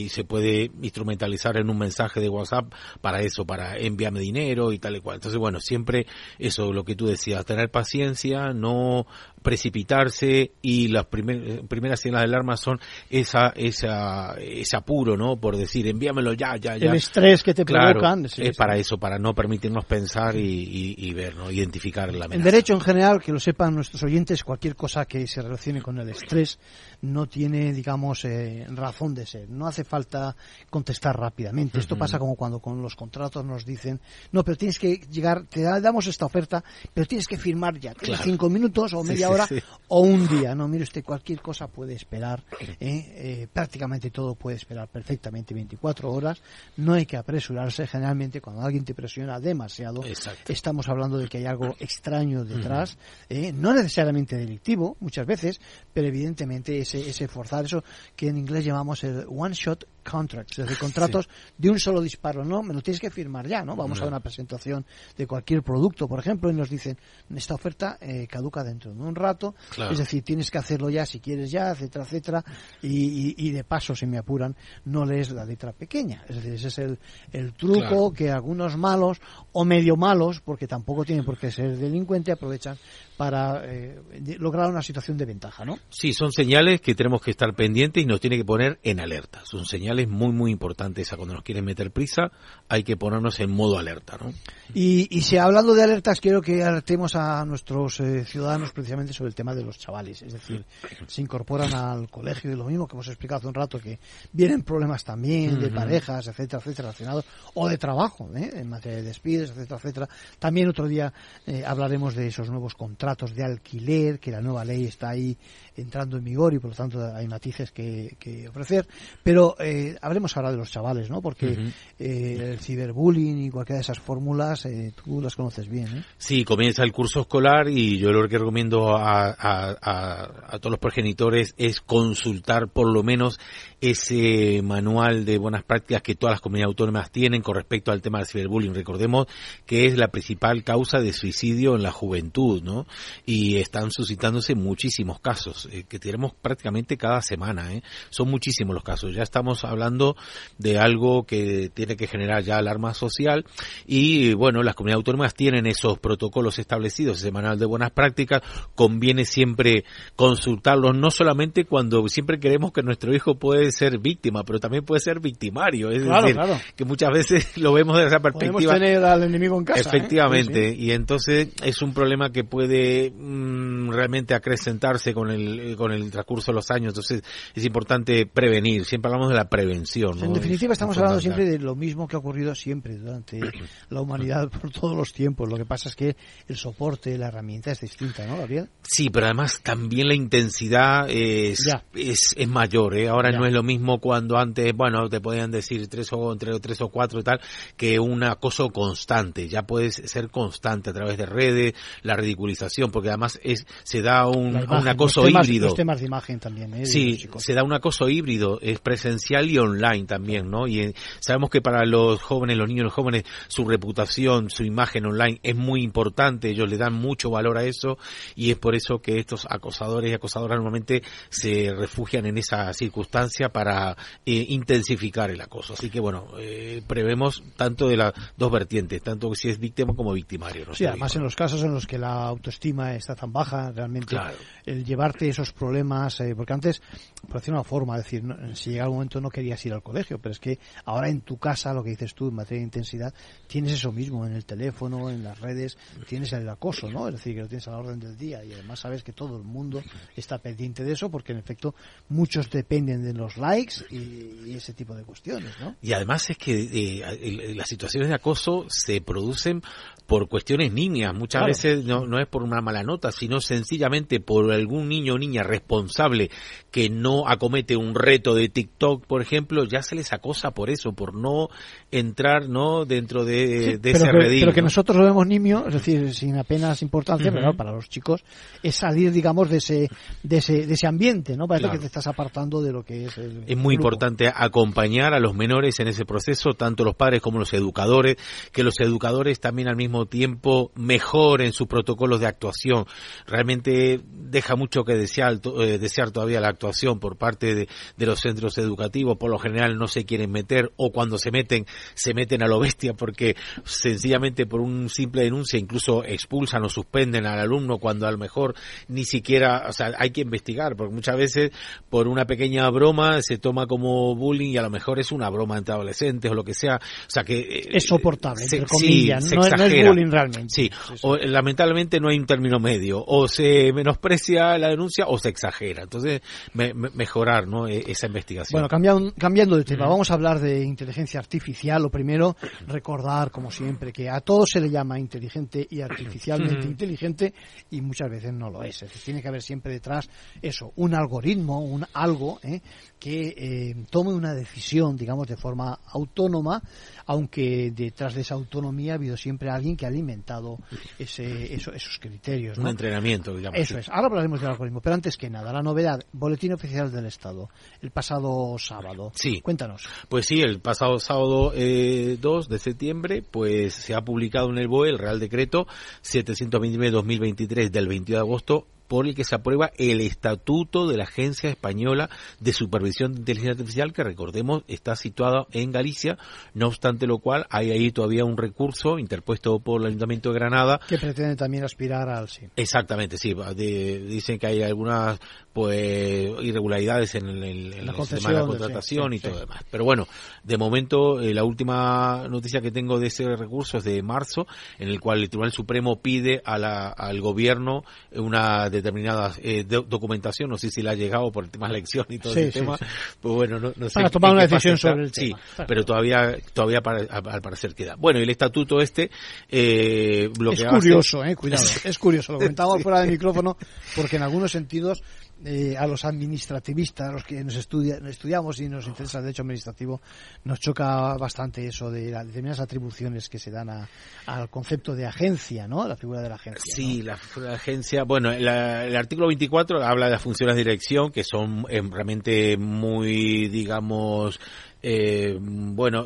y se puede instrumentalizar en un mensaje de WhatsApp para eso, para enviarme dinero y tal y cual. Entonces, bueno, siempre eso, lo que tú decías, tener paciencia, no precipitarse y las primer- primeras señales de alarma son esa, esa, ese apuro, ¿no? Por decir, envíamelo ya, ya, ya. El estrés que te Claro, provocan. sí, es sí. para eso, para no permitirnos pensar y, y- y ver, ¿no? Identificar la En amenaza. derecho en general, que lo sepan nuestros oyentes, cualquier cosa que se relacione con el estrés no tiene, digamos, eh, razón de ser. No hace falta contestar rápidamente. Esto pasa como cuando con los contratos nos dicen, no, pero tienes que llegar, te damos esta oferta, pero tienes que firmar ya. Claro. cinco minutos o media sí, hora sí. o un día. No, mire usted, cualquier cosa puede esperar. ¿eh? Eh, prácticamente todo puede esperar perfectamente 24 horas. No hay que apresurarse. Generalmente, cuando alguien te presiona demasiado, estamos hablando de que hay algo extraño detrás, ¿eh? no necesariamente delictivo, muchas veces, pero evidentemente ese, ese forzar, eso que en inglés llamamos el one shot contracts, es decir, contratos de un solo disparo, no, me lo tienes que firmar ya, ¿no? Vamos No. a una presentación de cualquier producto, por ejemplo, y nos dicen, esta oferta eh, caduca dentro de un rato, Claro. es decir, tienes que hacerlo ya si quieres ya, etcétera, etcétera, y, y- y de paso, si me apuran, no lees la letra pequeña, es decir, ese es el, el truco Claro. que algunos malos o medio malos, porque tampoco tienen por qué ser delincuentes, aprovechan para eh, lograr una situación de ventaja, ¿no? Sí, son señales que tenemos que estar pendientes y nos tiene que poner en alerta. Son señales muy, muy importantes. A cuando nos quieren meter prisa, hay que ponernos en modo alerta, ¿no? Y, y si hablando de alertas, quiero que alertemos a nuestros eh, ciudadanos precisamente sobre el tema de los chavales. Es decir, se incorporan al colegio y lo mismo que hemos explicado hace un rato, que vienen problemas también de parejas, etcétera, etcétera, relacionados, o de trabajo, ¿eh? en materia de despidos, etcétera, etcétera. También otro día eh, hablaremos de esos nuevos contratos de alquiler, que la nueva ley está ahí entrando en vigor y por lo tanto hay matices que, que ofrecer. Pero eh, hablemos ahora de los chavales, ¿no? Porque eh, el ciberbullying y cualquiera de esas fórmulas, eh, tú las conoces bien, ¿eh? Sí, comienza el curso escolar y yo lo que recomiendo a, a- a- a todos los progenitores es consultar por lo menos ese manual de buenas prácticas que todas las comunidades autónomas tienen con respecto al tema del ciberbullying. Recordemos que es la principal causa de suicidio en la juventud, ¿no? Y están suscitándose muchísimos casos, eh, que tenemos prácticamente cada semana, ¿eh? Son muchísimos los casos. Ya estamos hablando de algo que tiene que generar ya alarma social y bueno, las comunidades autónomas tienen esos protocolos establecidos, ese manual de buenas prácticas, conviene siempre consultarlos, no solamente cuando siempre queremos que nuestro hijo puede ser víctima, pero también puede ser victimario, es Claro, decir, claro. que muchas veces lo vemos desde esa Podemos perspectiva. tener al enemigo en casa. ¿eh? Efectivamente, Sí, sí. y entonces es un problema que puede mm, realmente acrecentarse con el con el transcurso de los años, entonces es importante prevenir, siempre hablamos de la prevención. En definitiva, Es estamos hablando siempre de lo mismo que ha ocurrido siempre durante la humanidad por todos los tiempos. Lo que pasa es que el soporte, la herramienta es distinta, ¿no, Gabriel? Sí, pero además también la intensidad es, es, es mayor, ¿eh? Ahora Ya. no es lo mismo cuando antes, bueno, te podían decir tres o, entre tres o cuatro y tal, que un acoso constante. Ya puedes ser constante a través de redes, la ridiculización, porque además es, se da un, La imagen, un acoso los temas, híbrido. Los temas de imagen también, ¿eh? Sí, se da un acoso híbrido, es presencial y online también, ¿no? Y eh, sabemos que para los jóvenes, los niños, los jóvenes, su reputación, su imagen online es muy importante, ellos le dan mucho valor a eso y es por eso que estos acosadores y acosadoras normalmente se refugian en esa circunstancia para eh, intensificar el acoso. Así que bueno, eh, prevemos tanto de las dos vertientes, tanto si es víctima como victimario. ¿no? Sí, además en los casos en los que la autoestima está tan baja, realmente Claro. el llevarte esos problemas, eh, porque antes, por decir una forma, es decir, no- si llega el momento no querías ir al colegio, pero es que ahora en tu casa, lo que dices tú en materia de intensidad, tienes eso mismo en el teléfono, en las redes, tienes el acoso, ¿no? Es decir, que lo tienes a la orden del día y además sabes que todo el mundo está pendiente de eso porque en efecto muchos dependen de los likes y, y ese tipo de cuestiones, ¿no? Y además es que eh, las situaciones de acoso se producen por cuestiones niñas. Muchas Claro. veces no, no es por una mala nota, sino sencillamente por algún niño o niña responsable que no acomete un reto de TikTok, por ejemplo, ya se les acosa por eso, por no entrar no dentro de, de ese que, redil. Pero que nosotros lo vemos nimio, es decir, sin apenas importancia, pero para los chicos es salir, digamos, de ese, de ese, de ese ambiente, ¿no? Parece que te estás apartando de lo que es Es muy importante acompañar a los menores en ese proceso, tanto los padres como los educadores, que los educadores también al mismo tiempo mejoren sus protocolos de actuación. Realmente deja mucho que desear, eh, desear todavía la actuación por parte de, de los centros educativos. Por lo general no se quieren meter o cuando se meten, se meten a lo bestia porque sencillamente por un simple denuncia incluso expulsan o suspenden al alumno cuando a lo mejor ni siquiera, o sea, hay que investigar porque muchas veces por una pequeña broma se toma como bullying y a lo mejor es una broma entre adolescentes o lo que sea. O sea que... Eh, es soportable, entre comillas, no, es bullying realmente. Sí, O, lamentablemente no hay un término medio. O se menosprecia la denuncia o se exagera. Entonces, mejorar ¿no? E, esa investigación. Bueno, cambiando, cambiando de tema, vamos a hablar de inteligencia artificial. Lo primero, recordar, como siempre, que a todo se le llama inteligente y artificialmente inteligente y muchas veces no lo es. Es decir, tiene que haber siempre detrás eso, un algoritmo, un algo ¿eh? Que eh, tome una decisión, digamos, de forma autónoma, aunque detrás de esa autonomía ha habido siempre alguien que ha alimentado ese, esos criterios. Un entrenamiento, digamos. Eso es. Ahora hablaremos del algoritmo, pero antes que nada, la novedad, Boletín Oficial del Estado, el pasado sábado. Sí. Cuéntanos. Pues sí, el pasado sábado eh, 2 de septiembre, pues se ha publicado en el BOE el Real Decreto 729-2023 del 22 de agosto por el que se aprueba el estatuto de la Agencia Española de Supervisión de Inteligencia Artificial, que recordemos está situado en Galicia, no obstante lo cual hay ahí todavía un recurso interpuesto por el Ayuntamiento de Granada. Que pretende también aspirar al sí. Exactamente, sí. dicen que hay algunas pues irregularidades en, el, la, sistema de la contratación y todo lo demás. Pero bueno, de momento eh, la última noticia que tengo de ese recurso es de marzo, en el cual el Tribunal Supremo pide a la, al gobierno una determinada eh, documentación, no sé si la ha llegado por el tema de elección y todo ese tema, pues bueno, no, sé. Para tomar una decisión sobre el tema. Sí, pero todavía, todavía al parecer queda. Bueno, y el estatuto este, eh, Es curioso, eh, cuidado, es curioso, lo comentaba fuera del micrófono, porque en algunos sentidos eh, a los administrativistas, a los que nos estudiamos y nos interesa el derecho administrativo, nos choca bastante eso de las determinadas atribuciones que se dan al concepto de agencia, ¿no? La figura de la agencia. Sí, la figura de agencia. Bueno, el artículo 24 habla de las funciones de dirección que son eh, realmente muy, digamos, eh, bueno,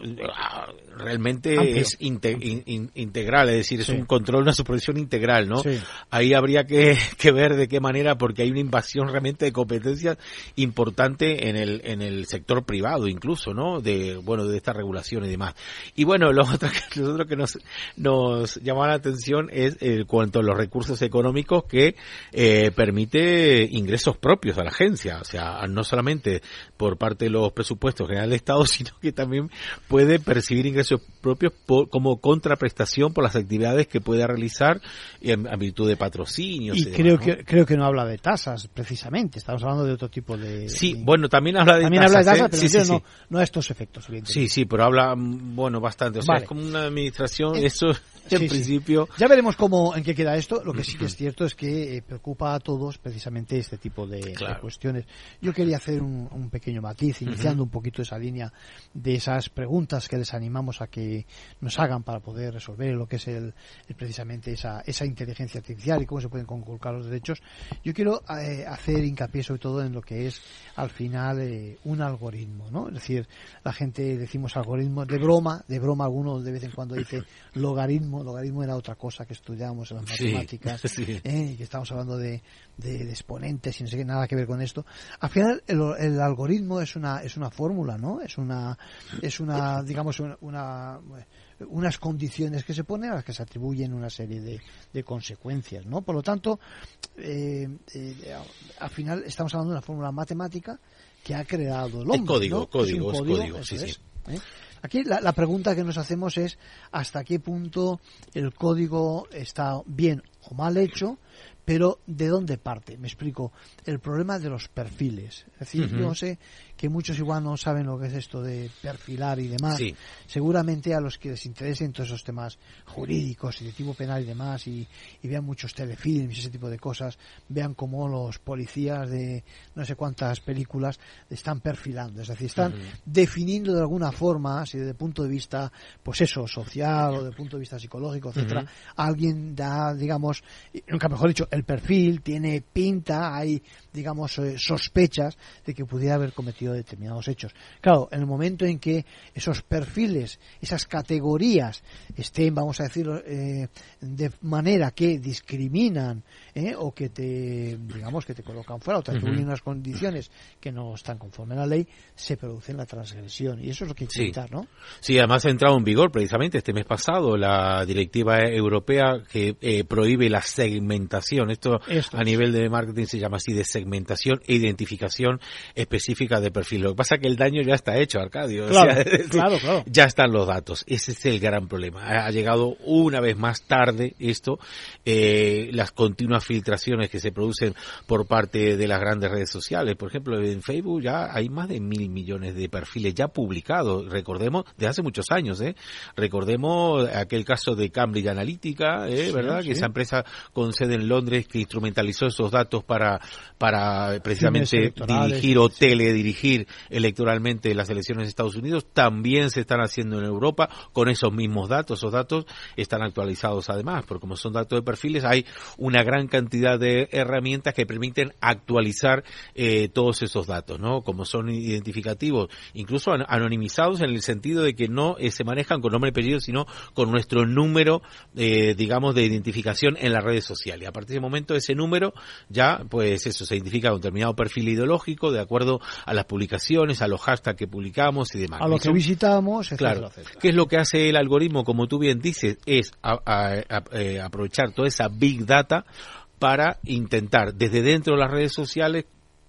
realmente es integral, es decir, es un control, una supervisión integral, ¿no? Ahí habría que, ver de qué manera, porque hay una invasión realmente de competencias importante en el, en el sector privado incluso, ¿no? De, bueno, de esta regulación y demás. Y bueno, lo otro, lo que nos, nos llama la atención es el cuanto a los recursos económicos que eh, permite ingresos propios a la agencia, o sea, no solamente por parte de los presupuestos generales de Estado, sino que también puede percibir ingresos propios como contraprestación por las actividades que pueda realizar en, virtud de patrocinios. Y, creo que creo que no habla de tasas precisamente, estamos hablando de otro tipo de. Sí, bueno, también habla de también tasas. Habla de tasas, ¿eh? pero no, no a estos efectos. Sí, sí, pero habla, mm, bueno, bastante. O sea, es como una administración, eso en principio. Ya veremos cómo, en qué queda esto. Lo que sí que es cierto es que eh, preocupa a todos precisamente este tipo de, cuestiones. Yo quería hacer un, pequeño matiz, iniciando un poquito esa línea de esas preguntas que les animamos a que nos hagan para poder resolver lo que es el, precisamente esa, esa inteligencia artificial y cómo se pueden conculcar los derechos. Yo quiero eh, hacer hincapié sobre todo en lo que es al final eh, un algoritmo, ¿no? Es decir, la gente decimos algoritmo de broma, de broma alguno de vez en cuando dice logaritmo, logaritmo era otra cosa que estudiamos en las matemáticas, ¿eh? que estamos hablando de, de, exponentes y no sé qué, nada que ver con esto. Al final el, el algoritmo es una es una fórmula, ¿no? Es una es una digamos una, unas condiciones que se ponen a las que se atribuyen una serie de, de consecuencias, ¿no? Por lo tanto, eh, eh, al final estamos hablando de una fórmula matemática que ha creado el hombre. código, código, código, sí, sí. ¿eh? Aquí la, pregunta que nos hacemos es hasta qué punto el código está bien o mal hecho, pero ¿de dónde parte? Me explico. El problema de los perfiles. Es decir, yo sé que muchos igual no saben lo que es esto de perfilar y demás. Seguramente a los que les interesen todos esos temas jurídicos y de tipo penal y demás, y, vean muchos telefilms y ese tipo de cosas, vean cómo los policías de no sé cuántas películas están perfilando. Es decir, están definiendo de alguna forma, si desde el punto de vista, pues eso, social o desde el punto de vista psicológico, etcétera, alguien da, digamos, nunca mejor dicho, el perfil tiene pinta, hay, digamos, eh, sospechas de que pudiera haber cometido determinados hechos. Claro, en el momento en que esos perfiles, esas categorías estén, vamos a decirlo, eh, de manera que discriminan eh, o que te, digamos, que te colocan fuera o te atribuyen unas condiciones que no están conforme a la ley, se produce la transgresión. Y eso es lo que hay que evitar, ¿no? Sí, además ha entrado en vigor precisamente este mes pasado la directiva europea que prohíbe la segmentación. Esto, a nivel de marketing se llama así de segmentación e identificación específica de perfil. Lo que pasa es que el daño ya está hecho, Arcadio. Claro, claro, Ya están los datos. Ese es el gran problema. Ha llegado una vez más tarde esto, eh, las continuas filtraciones que se producen por parte de las grandes redes sociales. Por ejemplo, en Facebook ya hay más de mil millones de perfiles ya publicados. Recordemos, de hace muchos años, ¿eh? Recordemos aquel caso de Cambridge Analytica, ¿eh? ¿verdad? Que esa empresa con sede en Londres que instrumentalizó esos datos para, para precisamente dirigir o teledirigir electoralmente las elecciones de Estados Unidos, también se están haciendo en Europa con esos mismos datos. Esos datos están actualizados además, porque como son datos de perfiles, hay una gran cantidad de herramientas que permiten actualizar eh, todos esos datos, ¿no? Como son identificativos, incluso anonimizados en el sentido de que no eh, se manejan con nombre y apellido, sino con nuestro número, eh, digamos, de identificación en las redes sociales. A partir de ese momento, ese número ya, pues eso, se identifica con un determinado perfil ideológico, de acuerdo a las publicaciones, a los hashtags que publicamos y demás. A lo que visitamos, claro. ¿Qué es lo que hace el algoritmo, como tú bien dices, es eh, aprovechar toda esa big data para intentar desde dentro de las redes sociales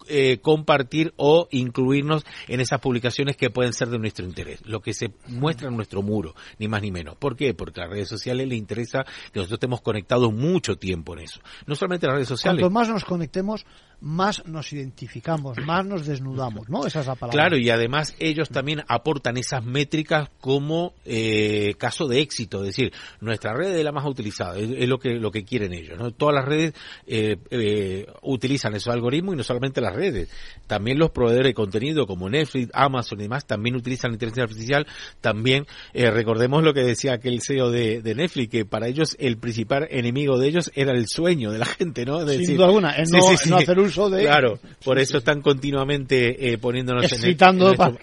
eh, compartir o incluirnos en esas publicaciones que pueden ser de nuestro interés, lo que se muestra en nuestro muro, ni más ni menos. ¿Por qué? Porque a las redes sociales le interesa que nosotros estemos conectados mucho tiempo en eso. No solamente las redes sociales. Cuanto más nos conectemos, más nos identificamos, más nos desnudamos, ¿no? Esa es la palabra. Claro, y además ellos también aportan esas métricas como eh, caso de éxito, es decir, nuestra red es la más utilizada, es, lo que lo que quieren ellos, ¿no? Todas las redes eh, eh, utilizan esos algoritmos y no solamente las redes, también los proveedores de contenido como Netflix, Amazon y demás también utilizan la inteligencia artificial, también recordemos lo que decía aquel CEO de, Netflix, que para ellos el principal enemigo de ellos era el sueño de la gente, ¿no? Sin duda alguna, no, hacer Claro, por eso están continuamente eh, poniéndonos en, el,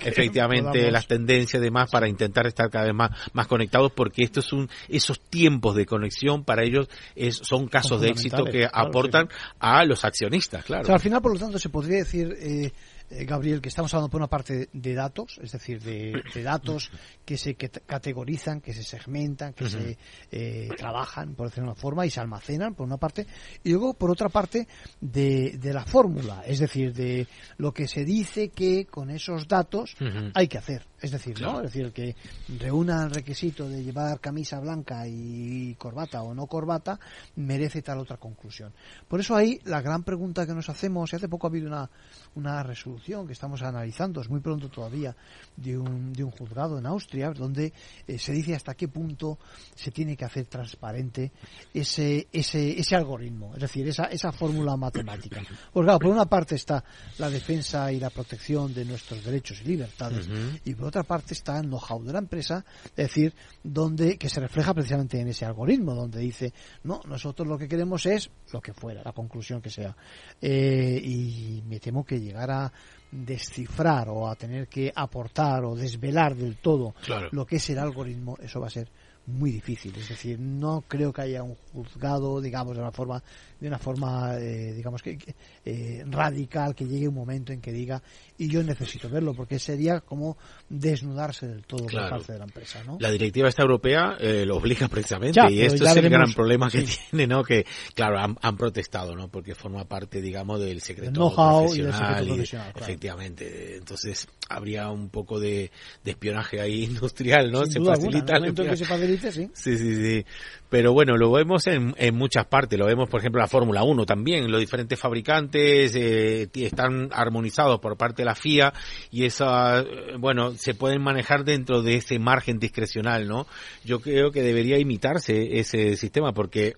efectivamente las tendencias demás para intentar estar cada vez más, más conectados porque estos son esos tiempos de conexión para ellos es, son casos de éxito que aportan a los accionistas, claro. al final, por lo tanto, se podría decir... Eh, eh, Gabriel, que estamos hablando por una parte de datos, es decir, de, datos que se categorizan, que se segmentan, que se eh, trabajan, por decirlo de una forma, y se almacenan, por una parte, y luego, por otra parte, de, de la fórmula, es decir, de lo que se dice que con esos datos hay que hacer. Es decir, ¿no? Es decir, que reúna el requisito de llevar camisa blanca y corbata o no corbata merece tal otra conclusión. Por eso ahí la gran pregunta que nos hacemos, y hace poco ha habido una, una resolución que estamos analizando, es muy pronto todavía, de un, de un juzgado en Austria, donde eh, se dice hasta qué punto se tiene que hacer transparente ese, ese, ese algoritmo, es decir, esa, esa fórmula matemática. Pues claro, por una parte está la defensa y la protección de nuestros derechos y libertades, y por otra parte está el know-how de la empresa, es decir, donde que se refleja precisamente en ese algoritmo, donde dice, no, nosotros lo que queremos es lo que fuera, la conclusión que sea. Eh, y me temo que llegar a descifrar o a tener que aportar o desvelar del todo lo que es el algoritmo, eso va a ser muy difícil. Es decir, no creo que haya un juzgado, digamos, de una forma, de una forma, eh, digamos que eh, radical, que llegue un momento en que diga y yo necesito verlo, porque sería como desnudarse del todo por parte de la empresa, ¿no? La directiva esta europea eh, lo obliga precisamente y esto es el gran problema que tiene, ¿no? Que claro han, protestado, ¿no? Porque forma parte, digamos, del secreto profesional, y, efectivamente. Entonces habría un poco de, de espionaje ahí industrial, ¿no? Sin se duda facilita. alguna, en el que se facilite, sí. Sí, sí, sí. Pero bueno, lo vemos en, en muchas partes. Lo vemos, por ejemplo, en la Fórmula 1 también. Los diferentes fabricantes eh, están armonizados por parte de la FIA y esa, eh, bueno, se pueden manejar dentro de ese margen discrecional, ¿no? Yo creo que debería imitarse ese sistema porque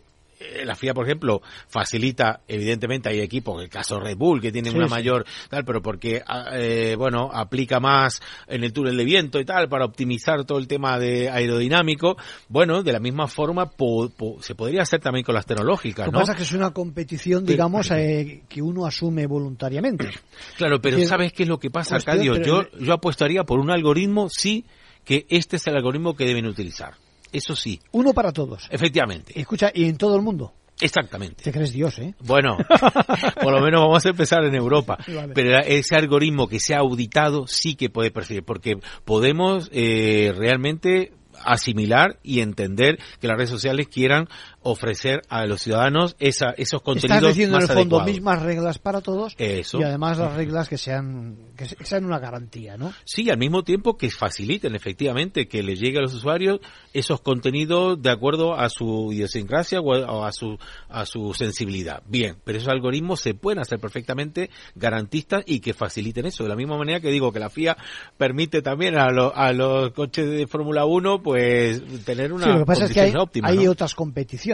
la FIA, por ejemplo, facilita, evidentemente hay equipos, el caso Red Bull, que tienen Sí, una sí. mayor, tal, pero porque, ah, eh, bueno, aplica más en el túnel de viento y tal, para optimizar todo el tema de aerodinámico. Bueno, de la misma forma po- po- se podría hacer también con las tecnológicas, Lo que ¿no? pasa es que es una competición, digamos, eh, que uno asume voluntariamente. Claro, pero que- ¿sabes qué es lo que pasa, pero- Yo, yo apostaría por un algoritmo, sí, que este es el algoritmo que deben utilizar. Eso sí, Uno para todos. efectivamente, Escucha, y en todo el mundo. exactamente. Te crees Dios, ¿eh? Bueno, por lo menos vamos a empezar en Europa. Vale. Pero ese algoritmo que sea auditado sí que puede percibir, porque podemos eh, realmente asimilar y entender que las redes sociales quieran ofrecer a los ciudadanos esa, esos contenidos Estás diciendo en el fondo adecuados. mismas reglas para todos Eso. y además las reglas que sean que se- que sean una garantía, ¿no? Sí, al mismo tiempo que faciliten efectivamente que les llegue a los usuarios esos contenidos de acuerdo a su idiosincrasia o a, o a su a su sensibilidad. Bien, pero esos algoritmos se pueden hacer perfectamente garantistas y que faciliten eso. De la misma manera que digo que la FIA permite también a, lo- a los coches de Fórmula 1 pues tener una Sí, lo que pasa es que hay, óptima, hay ¿no? otras competiciones.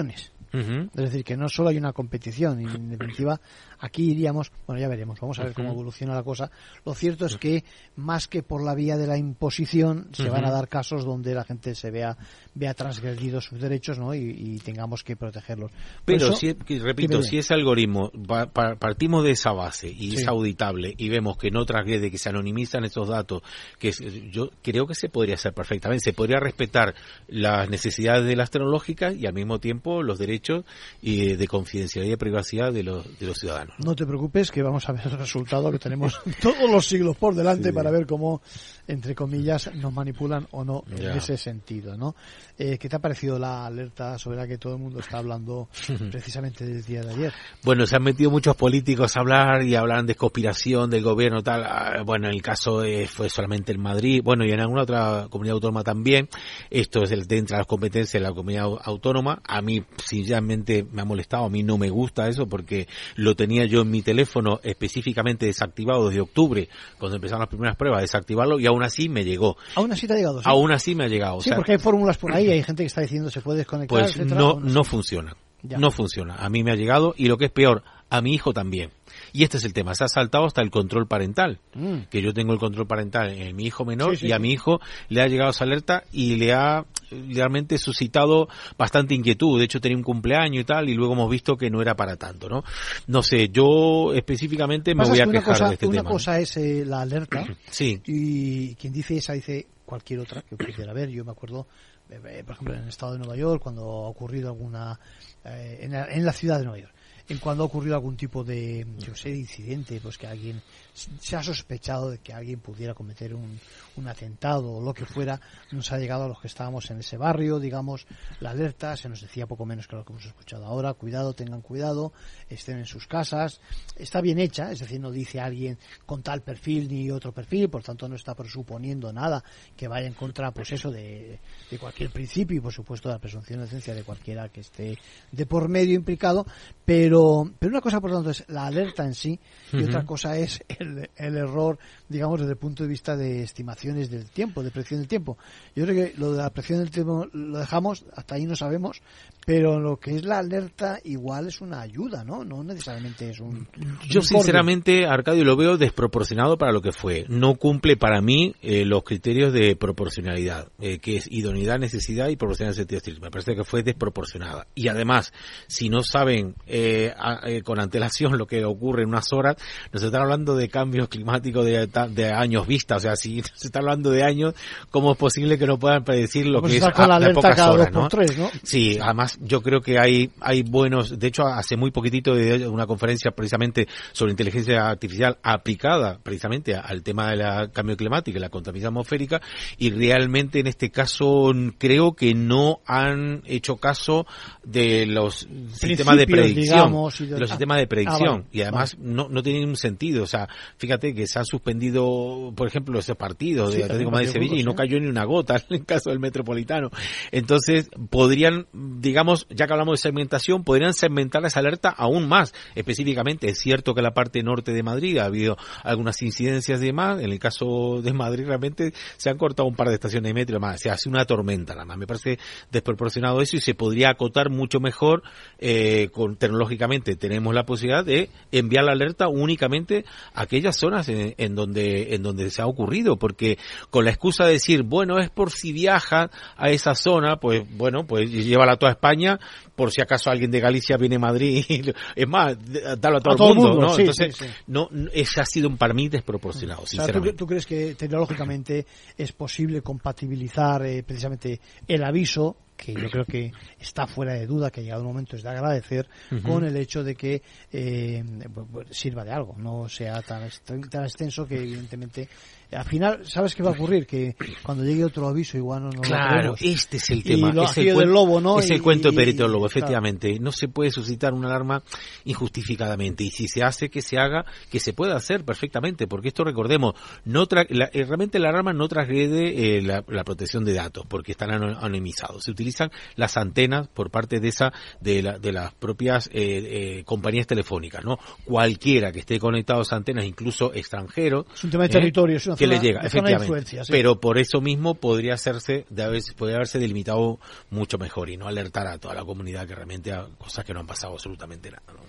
Es decir, que no solo hay una competición, y en definitiva, aquí iríamos, bueno, ya veremos, vamos a ver cómo evoluciona la cosa. Lo cierto es que, más que por la vía de la imposición, se van a dar casos donde la gente se vea, vea transgredidos sus derechos, ¿no? Y, y tengamos que protegerlos. Pero, eso- si, repito, si ese algoritmo, pa- partimos de esa base y Sí. es auditable y vemos que no transgrede, que se anonimizan esos datos, que yo creo que se podría hacer perfectamente. Se podría respetar las necesidades de las tecnológicas y al mismo tiempo los derechos y de confidencialidad y privacidad de los, de los ciudadanos. No te preocupes que vamos a ver el resultado que tenemos todos los siglos por delante Sí. para ver cómo, entre comillas, nos manipulan o no Ya. en ese sentido, ¿no? Eh, ¿Qué te ha parecido la alerta sobre la que todo el mundo está hablando precisamente del día de ayer? Bueno, se han metido muchos políticos a hablar y hablan de conspiración del gobierno tal. Ah, Bueno, el caso eh, fue solamente en Madrid, bueno, y en alguna otra comunidad autónoma también. Esto es el dentro de las competencias de la comunidad au- autónoma. A mí, sinceramente, me ha molestado. A mí no me gusta eso porque lo tenía yo en mi teléfono específicamente desactivado desde octubre, cuando empezaron las primeras pruebas, desactivarlo y aún así me llegó. Aún así te ha llegado. ¿sí? Aún así me ha llegado. O Sí, sea, porque hay fórmulas por ahí, hay gente que está diciendo se puede desconectar, pues etcétera, no, no funciona. Ya. No funciona. A mí me ha llegado y lo que es peor, a mi hijo también. Y este es el tema, se ha saltado hasta el control parental. Mm. Que yo tengo el control parental en mi hijo menor Sí, sí, y a sí. mi hijo le ha llegado esa alerta y le ha realmente suscitado bastante inquietud. De hecho tenía un cumpleaños y tal y luego hemos visto que no era para tanto, ¿no? No sé, yo específicamente me voy a que una quejar cosa, de este una tema. cosa es eh, la alerta Sí. y quien dice esa dice cualquier otra que pudiera haber. Yo me acuerdo, eh, eh, por ejemplo, en el estado de Nueva York, cuando ha ocurrido alguna, eh, en, la, en la ciudad de Nueva York, en cuando ha ocurrido algún tipo de, yo sé, de incidente, pues que alguien se ha sospechado de que alguien pudiera cometer un, un atentado o lo que fuera, nos ha llegado a los que estábamos en ese barrio, digamos, la alerta, se nos decía poco menos que lo que hemos escuchado ahora, cuidado, tengan cuidado, estén en sus casas, está bien hecha, es decir, no dice alguien con tal perfil ni otro perfil, por tanto no está presuponiendo nada que vaya en contra, pues eso, de, de cualquier principio y por supuesto de la presunción de inocencia de cualquiera que esté de por medio implicado, pero, pero una cosa por tanto es la alerta en sí y otra cosa es el, el error, digamos, desde el punto de vista de estimaciones del tiempo, de predicción del tiempo. Yo creo que lo de la predicción del tiempo lo dejamos, hasta ahí no sabemos, pero lo que es la alerta igual es una ayuda, ¿no? No necesariamente es un... Yo un sinceramente, Arcadio, lo veo desproporcionado para lo que fue. No cumple para mí eh, los criterios de proporcionalidad, eh, que es idoneidad, necesidad y proporcionalidad en sentido estricto. Me parece que fue desproporcionada. Y además, si no saben eh, a- eh, con antelación lo que ocurre en unas horas, nos están hablando de cambios climáticos de, años vista. O sea, si se está hablando de años, ¿cómo es posible que no puedan predecir lo Pues que es con la a- de pocas cada horas, ¿no? tres, ¿no? Sí, además yo creo que hay hay buenos, de hecho hace muy poquitito de una conferencia precisamente sobre inteligencia artificial aplicada precisamente a- al tema del cambio climático y la contaminación atmosférica y realmente en este caso creo que no han hecho caso de los sistemas de predicción, de... los sistemas de ah, predicción vale, y además vale. no, no tiene ningún sentido. O sea, fíjate que se han suspendido, por ejemplo, esos partidos Sí, de Atlético Madrid Sevilla y no de cayó ni una gota en el caso del Metropolitano. Entonces, podrían, digamos, ya que hablamos de segmentación, podrían segmentar esa alerta aún más. Específicamente, es cierto que en la parte norte de Madrid ha habido algunas incidencias y demás. En el caso de Madrid, realmente se han cortado un par de estaciones de metro más. Se hace una tormenta nada más. Me parece desproporcionado eso y se podría acotar mucho mejor eh, con, tecnológicamente. Tenemos la posibilidad de enviar la alerta únicamente a aquellas zonas en, en donde en donde se ha ocurrido, porque con la excusa de decir, bueno, es por si viajan a esa zona, pues bueno, pues llévala a toda España, por si acaso alguien de Galicia viene a Madrid, es más, dalo a todo, A todo el mundo, ¿no? sí, Entonces, sí, sí. no, ese ha sido para mí desproporcionado, O sea, ¿tú, sinceramente. tú crees que tecnológicamente es posible compatibilizar eh, precisamente el aviso, que yo creo que está fuera de duda, que ha llegado un momento es de agradecer, con el hecho de que eh, sirva de algo, no sea tan, tan extenso que evidentemente al final, ¿sabes qué va a ocurrir? Que cuando llegue otro aviso igual no, no Claro, este es el tema. lo es el, del lobo, ¿no? es el Y- cuento de y- Perito del Lobo, claro. efectivamente. No se puede suscitar una alarma injustificadamente. Y si se hace, que se haga, que se pueda hacer perfectamente. Porque esto, recordemos, no tra- la- eh, realmente la alarma no transgrede eh, la, la protección de datos, porque están ano- anonimizados. Se utilizan las antenas por parte de esa de, la- de las propias eh, eh, compañías telefónicas, ¿no? Cualquiera que esté conectado a esas antenas, incluso extranjero, Es un tema de ¿eh? territorio, es una que zona- le llega, efectivamente. sí. Pero por eso mismo podría hacerse, de haberse, podría haberse delimitado mucho mejor y no alertar a toda la comunidad que realmente a cosas que no han pasado absolutamente nada. ¿no?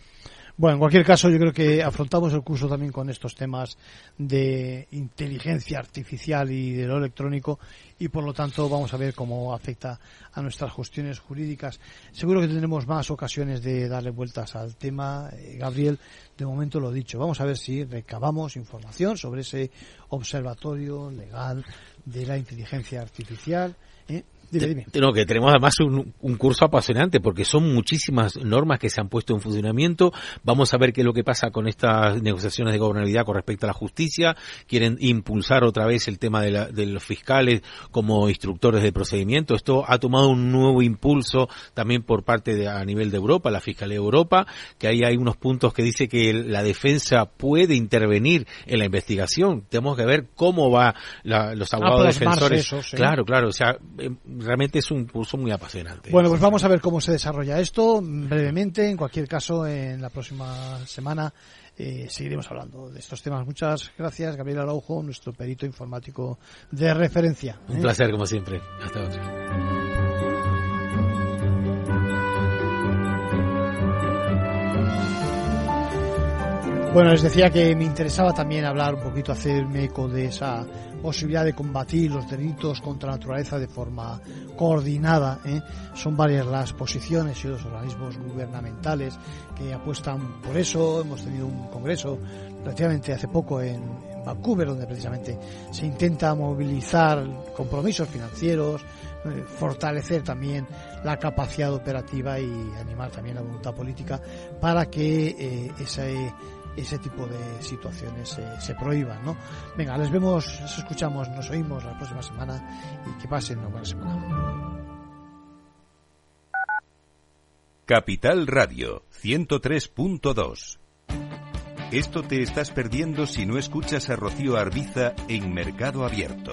Bueno, en cualquier caso, yo creo que afrontamos el curso también con estos temas de inteligencia artificial y de lo electrónico y por lo tanto vamos a ver cómo afecta a nuestras cuestiones jurídicas. Seguro que tendremos más ocasiones de darle vueltas al tema. Eh, Gabriel, de momento lo dicho, vamos a ver si recabamos información sobre ese observatorio legal de la inteligencia artificial. ¿eh? Dime, dime. No, que tenemos además un, un curso apasionante porque son muchísimas normas que se han puesto en funcionamiento. Vamos a ver qué es lo que pasa con estas negociaciones de gobernabilidad con respecto a la justicia. Quieren impulsar otra vez el tema de, la- de los fiscales como instructores de procedimiento. Esto ha tomado un nuevo impulso también por parte de, a nivel de Europa, la Fiscalía de Europa, que ahí hay unos puntos que dice que la defensa puede intervenir en la investigación. Tenemos que ver cómo va la- los abogados defensores. eso, sí. Claro, claro. O sea, eh, realmente es un curso muy apasionante. Bueno, pues vamos a ver cómo se desarrolla esto brevemente. En cualquier caso, en la próxima semana eh, seguiremos hablando de estos temas. Muchas gracias, Gabriel Araujo, nuestro perito informático de referencia. Un ¿eh? placer, como siempre. Hasta otra. Bueno, les decía que me interesaba también hablar un poquito, hacerme eco de esa posibilidad de combatir los delitos contra la naturaleza de forma coordinada. ¿eh? Son varias las posiciones y los organismos gubernamentales que apuestan por eso. Hemos tenido un congreso relativamente hace poco en, Vancouver, donde precisamente se intenta movilizar compromisos financieros, eh, fortalecer también la capacidad operativa y animar también la voluntad política para que eh, ese ese tipo de situaciones se, se prohíban, ¿no? Venga, les vemos, les escuchamos, nos oímos la próxima semana y que pasen una buena semana. Capital Radio 103.2 Esto te estás perdiendo si no escuchas a Rocío Arbiza en Mercado Abierto.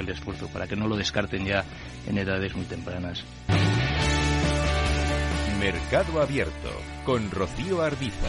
el esfuerzo para que no lo descarten ya en edades muy tempranas. Mercado Abierto con Rocío Arbiza.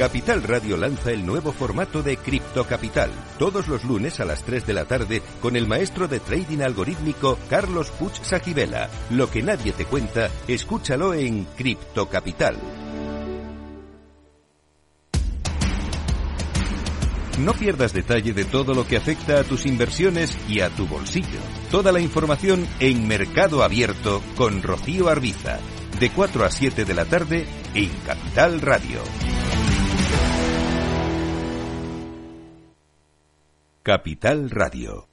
Capital Radio lanza el nuevo formato de Cripto Capital, todos los lunes a las 3 de la tarde con el maestro de trading algorítmico Carlos Puch Sajibela. Lo que nadie te cuenta, escúchalo en Cripto Capital. No pierdas detalle de todo lo que afecta a tus inversiones y a tu bolsillo. Toda la información en Mercado Abierto con Rocío Arbiza, de 4 a 7 de la tarde en Capital Radio. Capital Radio.